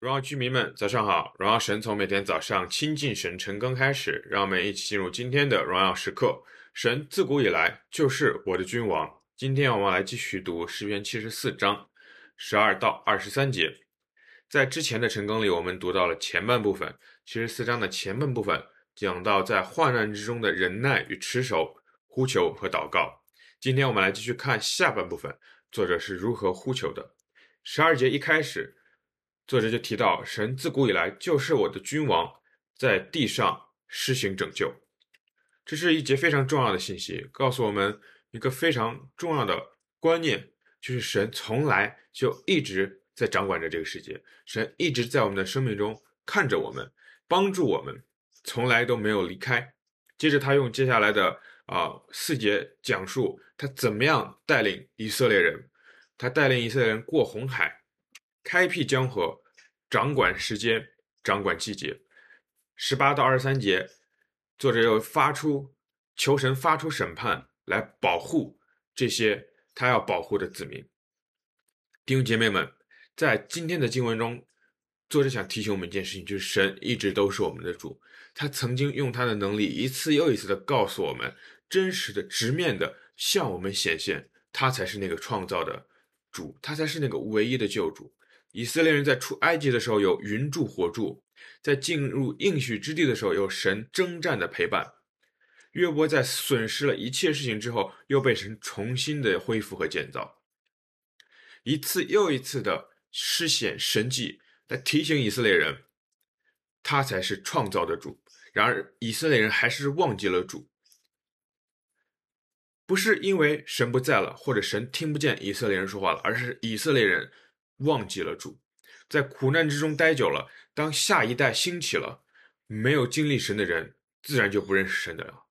荣耀居民们，早上好！荣耀神从每天早上亲近神晨更开始，让我们一起进入今天的荣耀时刻。神自古以来就是我的君王。今天我们来继续读诗篇七十四章十二到二十三节。在之前的晨更里，我们读到了前半部分，七十四章的前半部分讲到在患难之中的忍耐与持守、呼求和祷告。今天我们来继续看下半部分，作者是如何呼求的。十二节一开始。作者就提到，神自古以来就是我的君王，在地上施行拯救。这是一节非常重要的信息，告诉我们一个非常重要的观念，就是神从来就一直在掌管着这个世界，神一直在我们的生命中看着我们，帮助我们，从来都没有离开。接着他用接下来的啊、四节讲述他怎么样带领以色列人，他带领以色列人过红海。开辟江河，掌管时间，掌管季节。十八到二十三节，作者又发出求神发出审判来保护这些他要保护的子民。弟兄姐妹们，在今天的经文中，作者想提醒我们一件事情，就是神一直都是我们的主。他曾经用他的能力一次又一次的告诉我们，真实的、直面的向我们显现，他才是那个创造的主，他才是那个唯一的救主。以色列人在出埃及的时候有云柱火柱，在进入应许之地的时候有神征战的陪伴。约伯在损失了一切事情之后，又被神重新的恢复和建造，一次又一次的施显神迹来提醒以色列人，他才是创造的主。然而以色列人还是忘记了主，不是因为神不在了，或者神听不见以色列人说话了，而是以色列人。忘记了主，在苦难之中待久了，当下一代兴起了，没有经历神的人，自然就不认识神的了。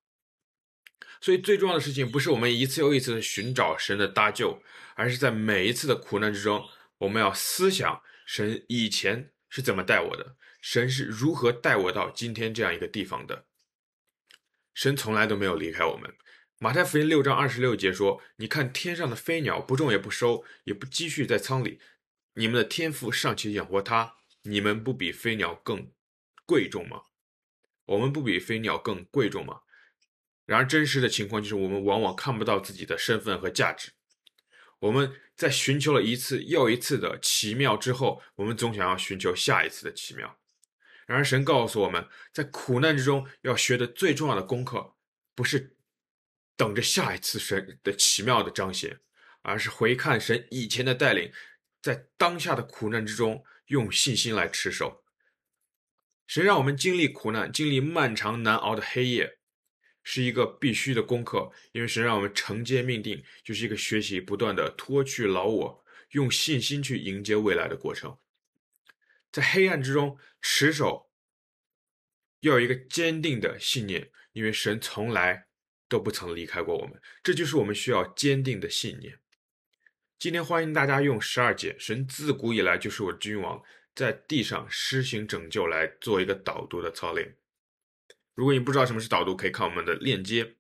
所以最重要的事情，不是我们一次又一次的寻找神的搭救，而是在每一次的苦难之中，我们要思想神以前是怎么带我的，神是如何带我到今天这样一个地方的。神从来都没有离开我们。马太福音六章二十六节说：“你看天上的飞鸟，不种也不收，也不积蓄在仓里。”你们的天父尚且养活他，你们不比飞鸟更贵重吗？我们不比飞鸟更贵重吗？然而，真实的情况就是，我们往往看不到自己的身份和价值。我们在寻求了一次又一次的奇妙之后，我们总想要寻求下一次的奇妙。然而，神告诉我们在苦难之中要学的最重要的功课，不是等着下一次神的奇妙的彰显，而是回看神以前的带领。在当下的苦难之中，用信心来持守。神让我们经历苦难，经历漫长难熬的黑夜，是一个必须的功课。因为神让我们承接命定，就是一个学习不断的脱去老我，用信心去迎接未来的过程。在黑暗之中持守，要有一个坚定的信念，因为神从来都不曾离开过我们。这就是我们需要坚定的信念。今天欢迎大家用十二节，神自古以来就是我君王，在地上施行拯救，来做一个导读的操练。如果你不知道什么是导读，可以看我们的链接。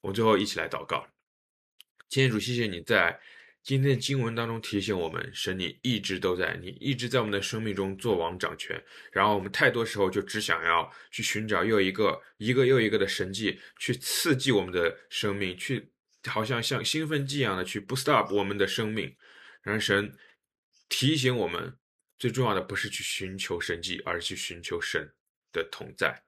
我们最后一起来祷告。天主，谢谢你在今天的经文当中提醒我们，神你一直都在，你一直在我们的生命中做王掌权。然后我们太多时候就只想要去寻找又一个一个又一个的神迹，去刺激我们的生命，去。好像像兴奋剂一样的去 boost up 我们的生命，然而神提醒我们，最重要的不是去寻求神迹，而是去寻求神的同在。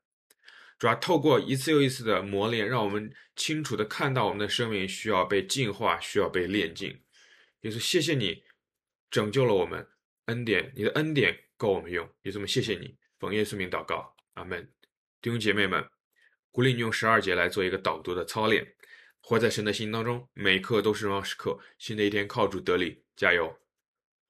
主要透过一次又一次的磨练，让我们清楚的看到我们的生命需要被净化，需要被炼净。耶稣，谢谢你拯救了我们，恩典，你的恩典够我们用。耶稣们，谢谢你，奉耶稣名祷告，阿门。弟兄姐妹们，鼓励你用十二节来做一个导读的操练。活在神的心当中，每一刻都是荣耀时刻。新的一天靠主得力，加油！